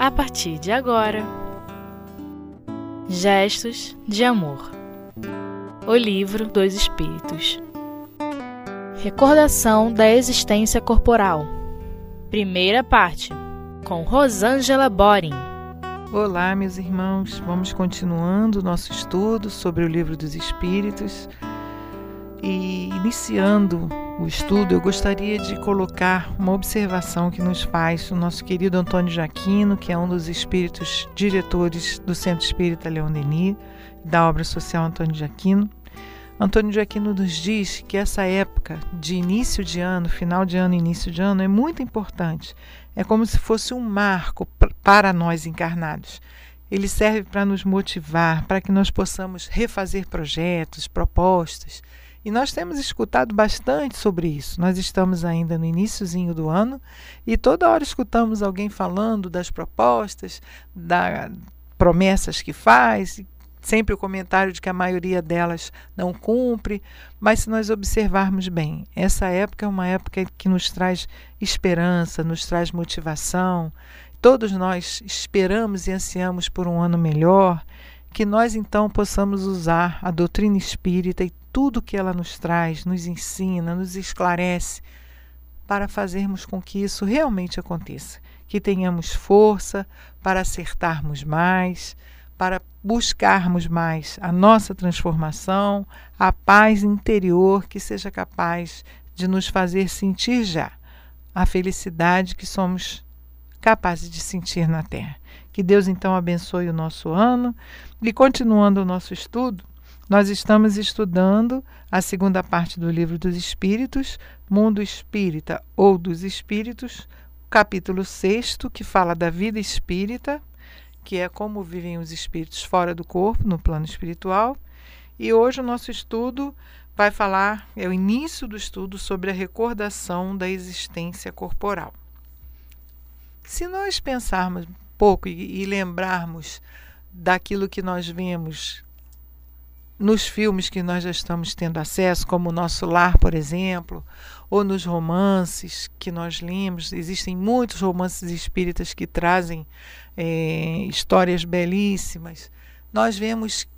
a partir de agora. Gestos de Amor O Livro dos Espíritos Recordação da Existência Corporal Primeira parte Com Rosângela Boring Olá, meus irmãos. Vamos continuando nosso estudo sobre o Livro dos Espíritos. E iniciando o estudo, eu gostaria de colocar uma observação que nos faz o nosso querido Antônio Jaquino, que é um dos espíritos diretores do Centro Espírita Leão Denis, da obra social Antônio Jaquino. Antônio Jaquino nos diz que essa época de início de ano, final de ano, início de ano, é muito importante. É como se fosse um marco para nós encarnados. Ele serve para nos motivar, para que nós possamos refazer projetos, propostas, e nós temos escutado bastante sobre isso. Nós estamos ainda no iníciozinho do ano e toda hora escutamos alguém falando das propostas, das promessas que faz, sempre o comentário de que a maioria delas não cumpre, mas se nós observarmos bem, essa época é uma época que nos traz esperança, nos traz motivação. Todos nós esperamos e ansiamos por um ano melhor, que nós então possamos usar a doutrina espírita e tudo que ela nos traz, nos ensina, nos esclarece, para fazermos com que isso realmente aconteça. Que tenhamos força para acertarmos mais, para buscarmos mais a nossa transformação, a paz interior que seja capaz de nos fazer sentir já a felicidade que somos capazes de sentir na Terra. Que Deus então abençoe o nosso ano e continuando o nosso estudo, nós estamos estudando a segunda parte do Livro dos Espíritos, Mundo Espírita ou dos Espíritos, capítulo 6, que fala da vida espírita, que é como vivem os espíritos fora do corpo, no plano espiritual. E hoje o nosso estudo vai falar, é o início do estudo sobre a recordação da existência corporal. Se nós pensarmos um pouco e, e lembrarmos daquilo que nós vemos nos filmes que nós já estamos tendo acesso, como o Nosso Lar, por exemplo, ou nos romances que nós lemos. Existem muitos romances espíritas que trazem é, histórias belíssimas. Nós vemos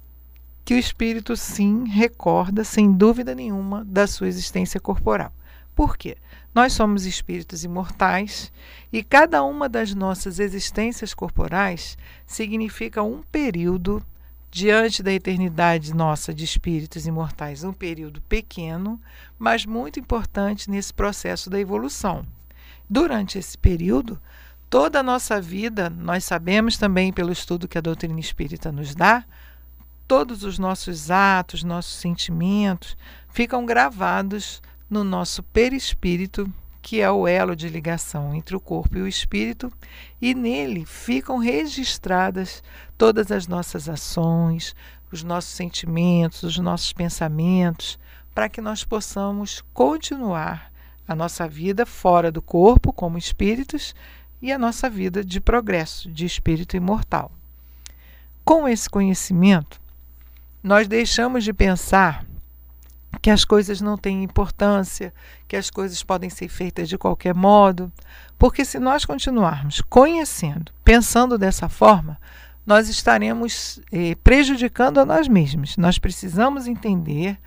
que o espírito, sim, recorda, sem dúvida nenhuma, da sua existência corporal. Por quê? Nós somos espíritos imortais e cada uma das nossas existências corporais significa um período diante da eternidade nossa de espíritos imortais, um período pequeno, mas muito importante nesse processo da evolução. Durante esse período, toda a nossa vida, nós sabemos também pelo estudo que a doutrina espírita nos dá, todos os nossos atos, nossos sentimentos ficam gravados no nosso perispírito que é o elo de ligação entre o corpo e o espírito, e nele ficam registradas todas as nossas ações, os nossos sentimentos, os nossos pensamentos, para que nós possamos continuar a nossa vida fora do corpo, como espíritos, e a nossa vida de progresso, de espírito imortal. Com esse conhecimento, nós deixamos de pensar que as coisas não têm importância, que as coisas podem ser feitas de qualquer modo, porque se nós continuarmos conhecendo, pensando dessa forma, nós estaremos eh, prejudicando a nós mesmos. Nós precisamos entender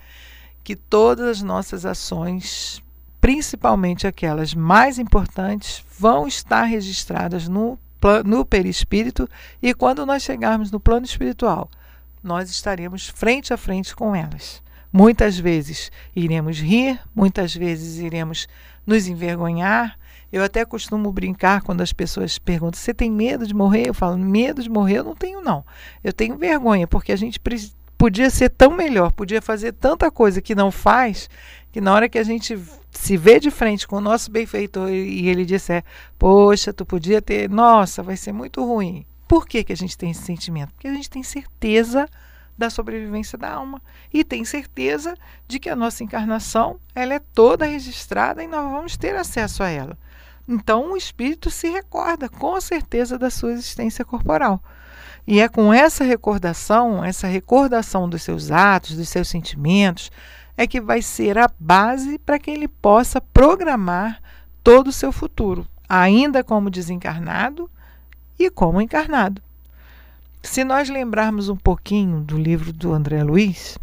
que todas as nossas ações, principalmente aquelas mais importantes, vão estar registradas no, no perispírito e quando nós chegarmos no plano espiritual, nós estaremos frente a frente com elas. Muitas vezes iremos rir, muitas vezes iremos nos envergonhar. Eu até costumo brincar quando as pessoas perguntam: Você tem medo de morrer? Eu falo: Medo de morrer eu não tenho, não. Eu tenho vergonha, porque a gente podia ser tão melhor, podia fazer tanta coisa que não faz, que na hora que a gente se vê de frente com o nosso benfeitor e ele disser: Poxa, tu podia ter, nossa, vai ser muito ruim. Por que, que a gente tem esse sentimento? Porque a gente tem certeza da sobrevivência da alma e tem certeza de que a nossa encarnação ela é toda registrada e nós vamos ter acesso a ela. Então o espírito se recorda com certeza da sua existência corporal. E é com essa recordação, essa recordação dos seus atos, dos seus sentimentos, é que vai ser a base para que ele possa programar todo o seu futuro, ainda como desencarnado e como encarnado. Se nós lembrarmos um pouquinho do livro do André Luiz,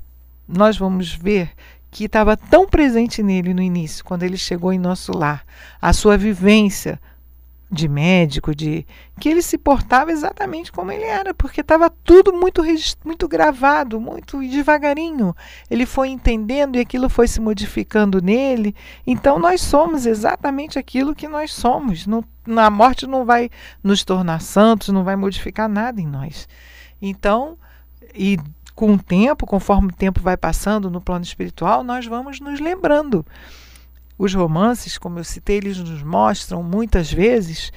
nós vamos ver que estava tão presente nele no início, quando ele chegou em nosso lar, a sua vivência de médico, de que ele se portava exatamente como ele era, porque estava tudo muito muito gravado, muito devagarinho. Ele foi entendendo e aquilo foi se modificando nele. Então nós somos exatamente aquilo que nós somos. Não, a morte não vai nos tornar santos, não vai modificar nada em nós. Então, e com o tempo, conforme o tempo vai passando no plano espiritual, nós vamos nos lembrando. Os romances, como eu citei, eles nos mostram muitas vezes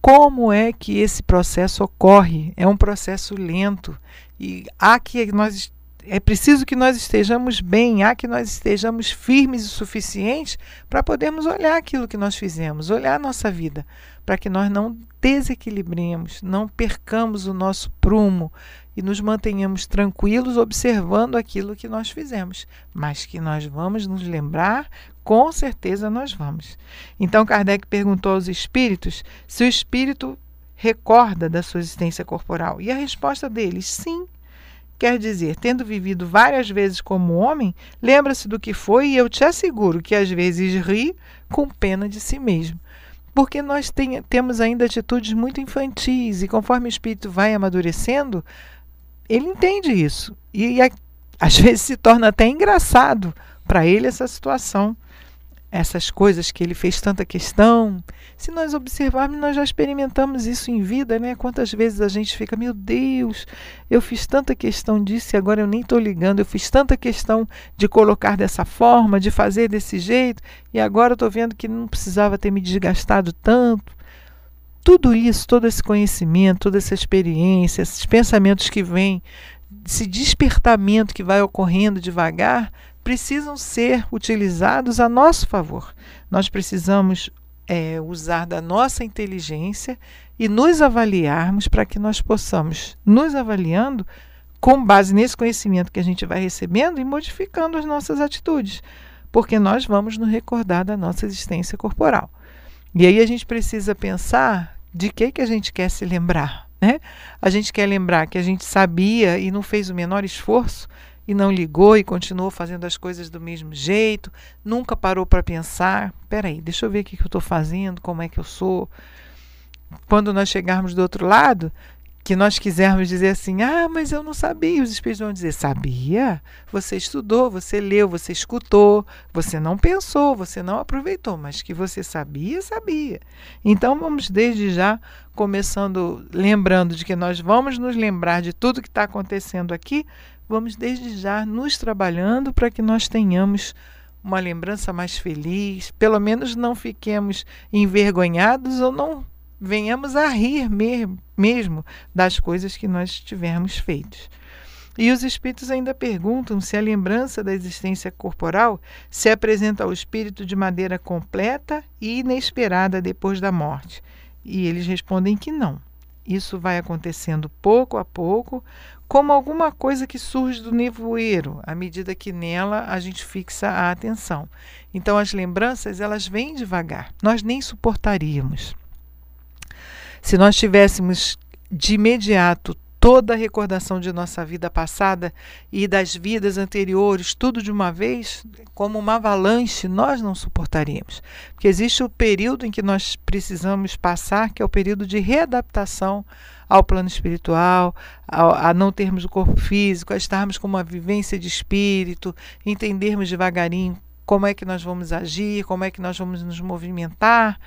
como é que esse processo ocorre. É um processo lento e há que nós é preciso que nós estejamos bem, há que nós estejamos firmes o suficiente para podermos olhar aquilo que nós fizemos, olhar a nossa vida, para que nós não desequilibremos, não percamos o nosso prumo, e nos mantenhamos tranquilos observando aquilo que nós fizemos, mas que nós vamos nos lembrar, com certeza nós vamos. Então Kardec perguntou aos espíritos se o espírito recorda da sua existência corporal, e a resposta deles, sim. Quer dizer, tendo vivido várias vezes como homem, lembra-se do que foi e eu te asseguro que às vezes ri com pena de si mesmo porque nós tem, temos ainda atitudes muito infantis e conforme o espírito vai amadurecendo, ele entende isso. E, e às vezes se torna até engraçado para ele essa situação. Essas coisas que ele fez tanta questão. Se nós observarmos, nós já experimentamos isso em vida, né? Quantas vezes a gente fica, meu Deus, eu fiz tanta questão disso e agora eu nem estou ligando. Eu fiz tanta questão de colocar dessa forma, de fazer desse jeito, e agora eu estou vendo que não precisava ter me desgastado tanto tudo isso, todo esse conhecimento, toda essa experiência, esses pensamentos que vêm, esse despertamento que vai ocorrendo devagar, precisam ser utilizados a nosso favor. Nós precisamos é, usar da nossa inteligência e nos avaliarmos para que nós possamos, nos avaliando, com base nesse conhecimento que a gente vai recebendo e modificando as nossas atitudes, porque nós vamos nos recordar da nossa existência corporal. E aí a gente precisa pensar de que, que a gente quer se lembrar. Né? A gente quer lembrar que a gente sabia e não fez o menor esforço e não ligou e continuou fazendo as coisas do mesmo jeito, nunca parou para pensar: peraí, deixa eu ver o que, que eu estou fazendo, como é que eu sou. Quando nós chegarmos do outro lado, que nós quisermos dizer assim: ah, mas eu não sabia. Os espíritos vão dizer: sabia? Você estudou, você leu, você escutou, você não pensou, você não aproveitou, mas que você sabia, sabia. Então vamos desde já começando lembrando de que nós vamos nos lembrar de tudo que está acontecendo aqui, vamos desde já nos trabalhando para que nós tenhamos uma lembrança mais feliz, pelo menos não fiquemos envergonhados ou não venhamos a rir mesmo das coisas que nós tivermos feito. E os espíritos ainda perguntam se a lembrança da existência corporal se apresenta ao espírito de maneira completa e inesperada depois da morte. E eles respondem que não. Isso vai acontecendo pouco a pouco, como alguma coisa que surge do nevoeiro, à medida que nela a gente fixa a atenção. Então as lembranças, elas vêm devagar. Nós nem suportaríamos. Se nós tivéssemos de imediato toda a recordação de nossa vida passada e das vidas anteriores, tudo de uma vez, como uma avalanche, nós não suportaríamos. Porque existe o período em que nós precisamos passar, que é o período de readaptação ao plano espiritual, a, a não termos o corpo físico, a estarmos com uma vivência de espírito, entendermos devagarinho como é que nós vamos agir, como é que nós vamos nos movimentar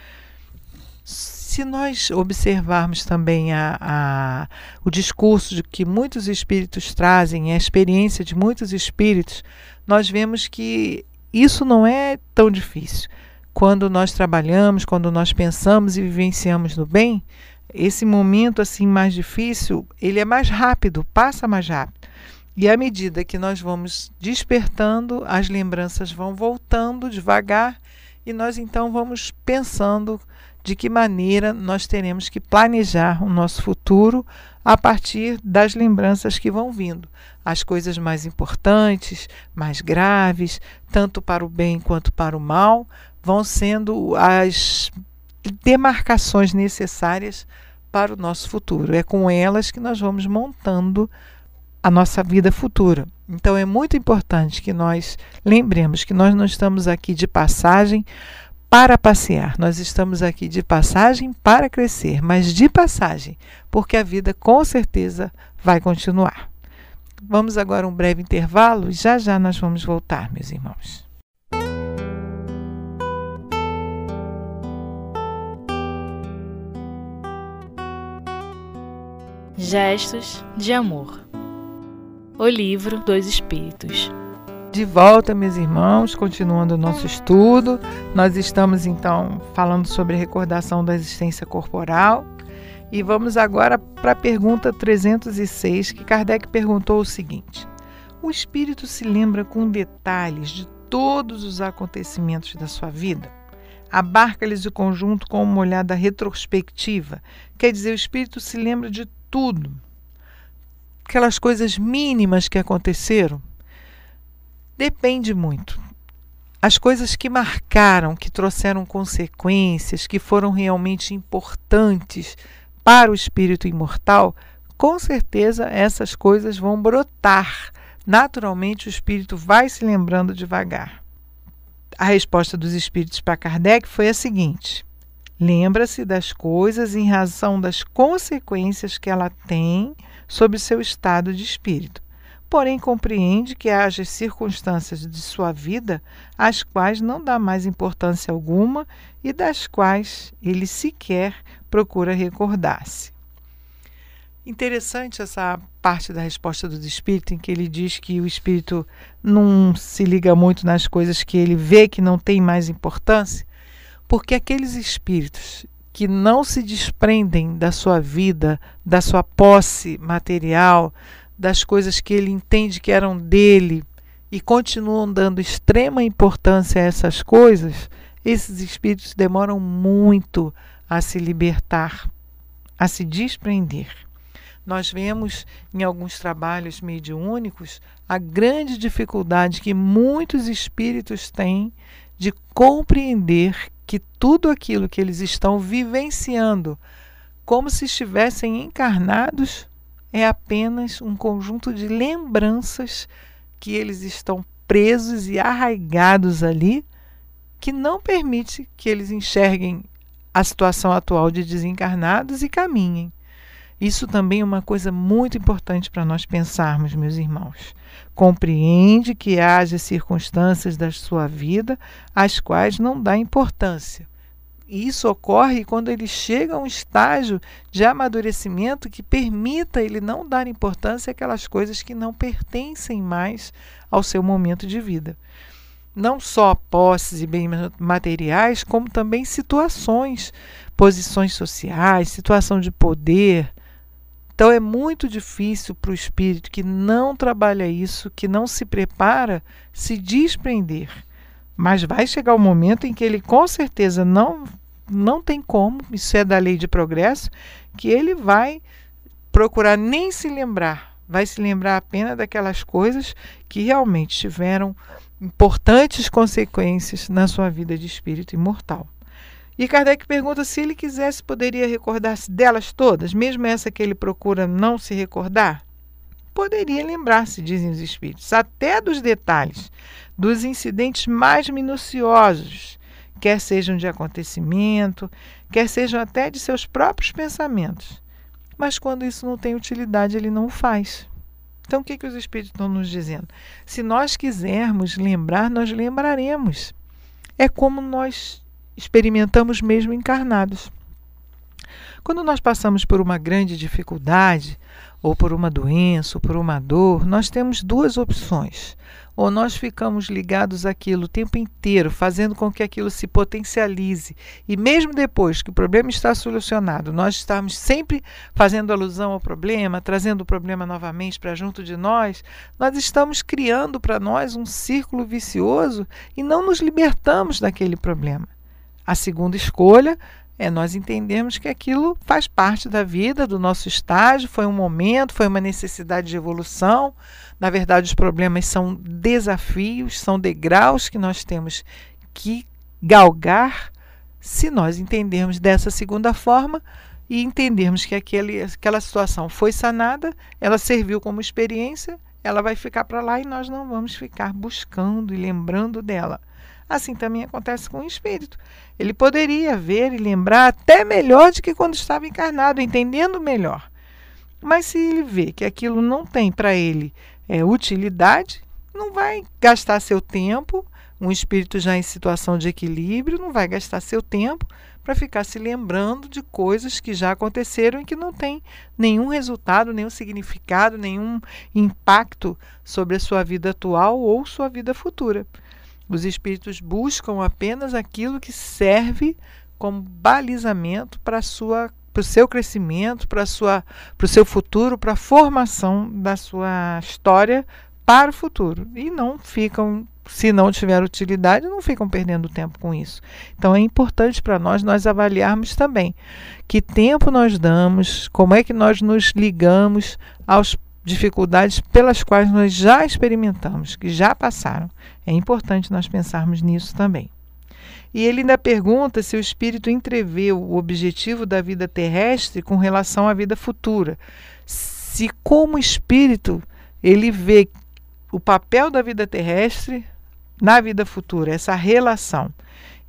se nós observarmos também a, a, o discurso de que muitos espíritos trazem, a experiência de muitos espíritos, nós vemos que isso não é tão difícil. Quando nós trabalhamos, quando nós pensamos e vivenciamos no bem, esse momento assim mais difícil, ele é mais rápido, passa mais rápido. E à medida que nós vamos despertando, as lembranças vão voltando devagar e nós então vamos pensando de que maneira nós teremos que planejar o nosso futuro a partir das lembranças que vão vindo. As coisas mais importantes, mais graves, tanto para o bem quanto para o mal, vão sendo as demarcações necessárias para o nosso futuro. É com elas que nós vamos montando a nossa vida futura. Então é muito importante que nós lembremos que nós não estamos aqui de passagem para passear, nós estamos aqui de passagem para crescer, mas de passagem, porque a vida com certeza vai continuar. Vamos agora um breve intervalo e já já nós vamos voltar, meus irmãos. Gestos de Amor O Livro dos Espíritos. De volta, meus irmãos, continuando o nosso estudo, nós estamos então falando sobre recordação da existência corporal e vamos agora para a pergunta 306, que Kardec perguntou o seguinte: O espírito se lembra com detalhes de todos os acontecimentos da sua vida? Abarca-lhes o conjunto com uma olhada retrospectiva, quer dizer, o espírito se lembra de tudo. Aquelas coisas mínimas que aconteceram. Depende muito. As coisas que marcaram, que trouxeram consequências, que foram realmente importantes para o espírito imortal, com certeza essas coisas vão brotar. Naturalmente, o espírito vai se lembrando devagar. A resposta dos espíritos para Kardec foi a seguinte: Lembra-se das coisas em razão das consequências que ela tem sobre seu estado de espírito. Porém, compreende que haja circunstâncias de sua vida às quais não dá mais importância alguma e das quais ele sequer procura recordar-se. Interessante essa parte da resposta do espírito, em que ele diz que o espírito não se liga muito nas coisas que ele vê que não tem mais importância, porque aqueles espíritos que não se desprendem da sua vida, da sua posse material, das coisas que ele entende que eram dele e continuam dando extrema importância a essas coisas, esses espíritos demoram muito a se libertar, a se desprender. Nós vemos em alguns trabalhos mediúnicos a grande dificuldade que muitos espíritos têm de compreender que tudo aquilo que eles estão vivenciando, como se estivessem encarnados, é apenas um conjunto de lembranças que eles estão presos e arraigados ali, que não permite que eles enxerguem a situação atual de desencarnados e caminhem. Isso também é uma coisa muito importante para nós pensarmos, meus irmãos. Compreende que haja circunstâncias da sua vida às quais não dá importância. Isso ocorre quando ele chega a um estágio de amadurecimento que permita ele não dar importância àquelas coisas que não pertencem mais ao seu momento de vida. Não só posses e bens materiais, como também situações, posições sociais, situação de poder, então é muito difícil para o espírito que não trabalha isso, que não se prepara, se desprender. Mas vai chegar o um momento em que ele com certeza não não tem como, isso é da lei de progresso, que ele vai procurar nem se lembrar, vai se lembrar apenas daquelas coisas que realmente tiveram importantes consequências na sua vida de espírito imortal. E Kardec pergunta se ele quisesse, poderia recordar-se delas todas, mesmo essa que ele procura não se recordar? Poderia lembrar-se, dizem os espíritos, até dos detalhes, dos incidentes mais minuciosos, quer sejam de acontecimento, quer sejam até de seus próprios pensamentos. Mas quando isso não tem utilidade, ele não o faz. Então, o que, que os espíritos estão nos dizendo? Se nós quisermos lembrar, nós lembraremos. É como nós experimentamos mesmo encarnados. Quando nós passamos por uma grande dificuldade, ou por uma doença, ou por uma dor, nós temos duas opções. Ou nós ficamos ligados àquilo o tempo inteiro, fazendo com que aquilo se potencialize, e mesmo depois que o problema está solucionado, nós estamos sempre fazendo alusão ao problema, trazendo o problema novamente para junto de nós, nós estamos criando para nós um círculo vicioso e não nos libertamos daquele problema. A segunda escolha é nós entendermos que aquilo faz parte da vida, do nosso estágio, foi um momento, foi uma necessidade de evolução. Na verdade, os problemas são desafios, são degraus que nós temos que galgar. Se nós entendermos dessa segunda forma, e entendermos que aquele, aquela situação foi sanada, ela serviu como experiência, ela vai ficar para lá e nós não vamos ficar buscando e lembrando dela. Assim também acontece com o espírito. Ele poderia ver e lembrar até melhor do que quando estava encarnado, entendendo melhor. Mas se ele vê que aquilo não tem para ele é, utilidade, não vai gastar seu tempo. Um espírito já em situação de equilíbrio não vai gastar seu tempo para ficar se lembrando de coisas que já aconteceram e que não tem nenhum resultado, nenhum significado, nenhum impacto sobre a sua vida atual ou sua vida futura. Os espíritos buscam apenas aquilo que serve como balizamento para sua para o seu crescimento, para o seu futuro, para a formação da sua história para o futuro. E não ficam, se não tiver utilidade, não ficam perdendo tempo com isso. Então é importante para nós nós avaliarmos também que tempo nós damos, como é que nós nos ligamos aos dificuldades pelas quais nós já experimentamos, que já passaram. É importante nós pensarmos nisso também. E ele ainda pergunta se o espírito entrevê o objetivo da vida terrestre com relação à vida futura. Se, como espírito, ele vê o papel da vida terrestre na vida futura, essa relação.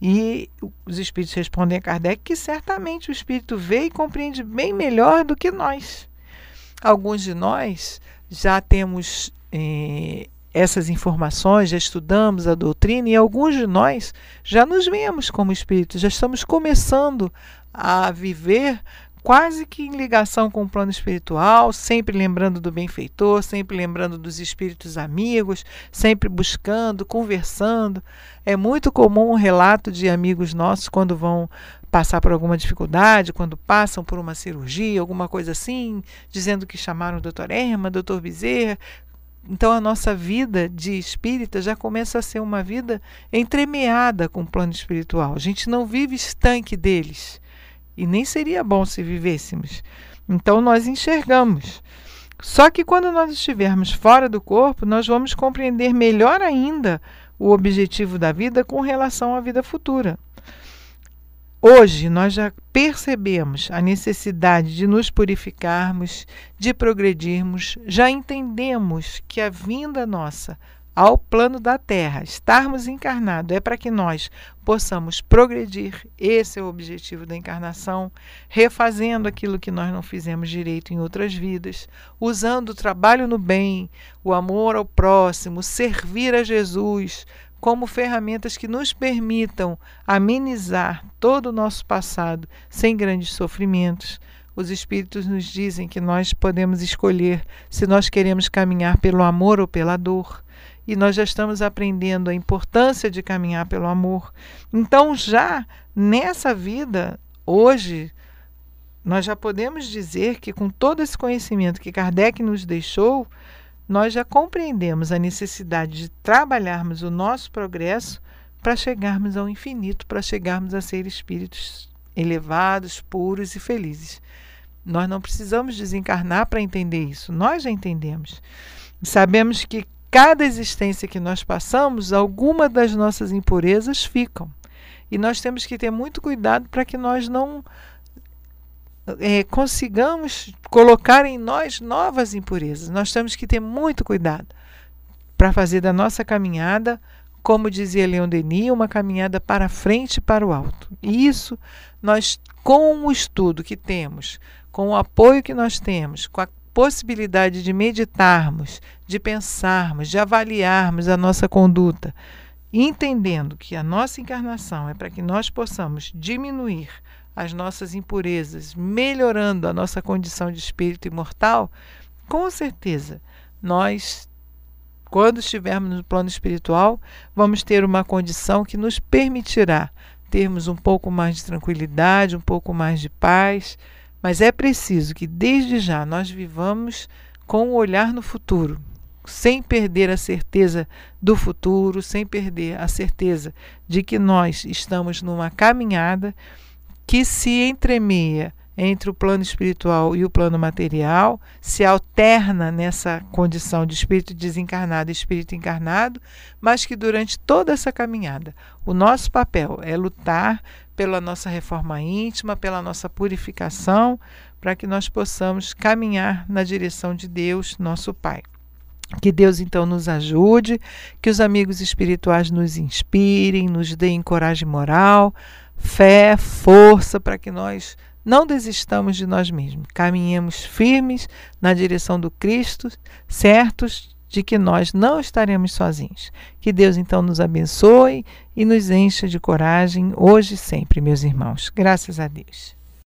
E os espíritos respondem a Kardec que certamente o espírito vê e compreende bem melhor do que nós. Alguns de nós já temos eh, essas informações, já estudamos a doutrina e alguns de nós já nos vemos como espíritos, já estamos começando a viver quase que em ligação com o plano espiritual, sempre lembrando do benfeitor, sempre lembrando dos espíritos amigos, sempre buscando, conversando. É muito comum um relato de amigos nossos quando vão passar por alguma dificuldade, quando passam por uma cirurgia, alguma coisa assim, dizendo que chamaram o doutor Erma, doutor Bezerra. Então a nossa vida de espírita já começa a ser uma vida entremeada com o plano espiritual. A gente não vive estanque deles e nem seria bom se vivêssemos. Então nós enxergamos. Só que quando nós estivermos fora do corpo, nós vamos compreender melhor ainda o objetivo da vida com relação à vida futura. Hoje nós já percebemos a necessidade de nos purificarmos, de progredirmos, já entendemos que a vinda nossa ao plano da Terra, estarmos encarnados, é para que nós possamos progredir. Esse é o objetivo da encarnação, refazendo aquilo que nós não fizemos direito em outras vidas, usando o trabalho no bem, o amor ao próximo, servir a Jesus como ferramentas que nos permitam amenizar todo o nosso passado sem grandes sofrimentos. Os Espíritos nos dizem que nós podemos escolher se nós queremos caminhar pelo amor ou pela dor e nós já estamos aprendendo a importância de caminhar pelo amor. Então, já nessa vida, hoje, nós já podemos dizer que, com todo esse conhecimento que Kardec nos deixou, nós já compreendemos a necessidade de trabalharmos o nosso progresso para chegarmos ao infinito, para chegarmos a ser espíritos elevados, puros e felizes. Nós não precisamos desencarnar para entender isso, nós já entendemos. Sabemos que cada existência que nós passamos, alguma das nossas impurezas ficam. E nós temos que ter muito cuidado para que nós não é, consigamos colocar em nós novas impurezas. Nós temos que ter muito cuidado para fazer da nossa caminhada, como dizia Leon Denis, uma caminhada para frente e para o alto. E isso nós, com o estudo que temos, com o apoio que nós temos, com a possibilidade de meditarmos, de pensarmos, de avaliarmos a nossa conduta, entendendo que a nossa encarnação é para que nós possamos diminuir as nossas impurezas, melhorando a nossa condição de espírito imortal, com certeza nós, quando estivermos no plano espiritual, vamos ter uma condição que nos permitirá termos um pouco mais de tranquilidade, um pouco mais de paz. Mas é preciso que desde já nós vivamos com o um olhar no futuro, sem perder a certeza do futuro, sem perder a certeza de que nós estamos numa caminhada que se entremeia entre o plano espiritual e o plano material, se alterna nessa condição de espírito desencarnado e espírito encarnado, mas que durante toda essa caminhada, o nosso papel é lutar pela nossa reforma íntima, pela nossa purificação, para que nós possamos caminhar na direção de Deus, nosso Pai. Que Deus então nos ajude, que os amigos espirituais nos inspirem, nos deem coragem moral, fé, força para que nós não desistamos de nós mesmos, caminhemos firmes na direção do Cristo, certos de que nós não estaremos sozinhos. Que Deus então nos abençoe e nos encha de coragem hoje e sempre, meus irmãos. Graças a Deus.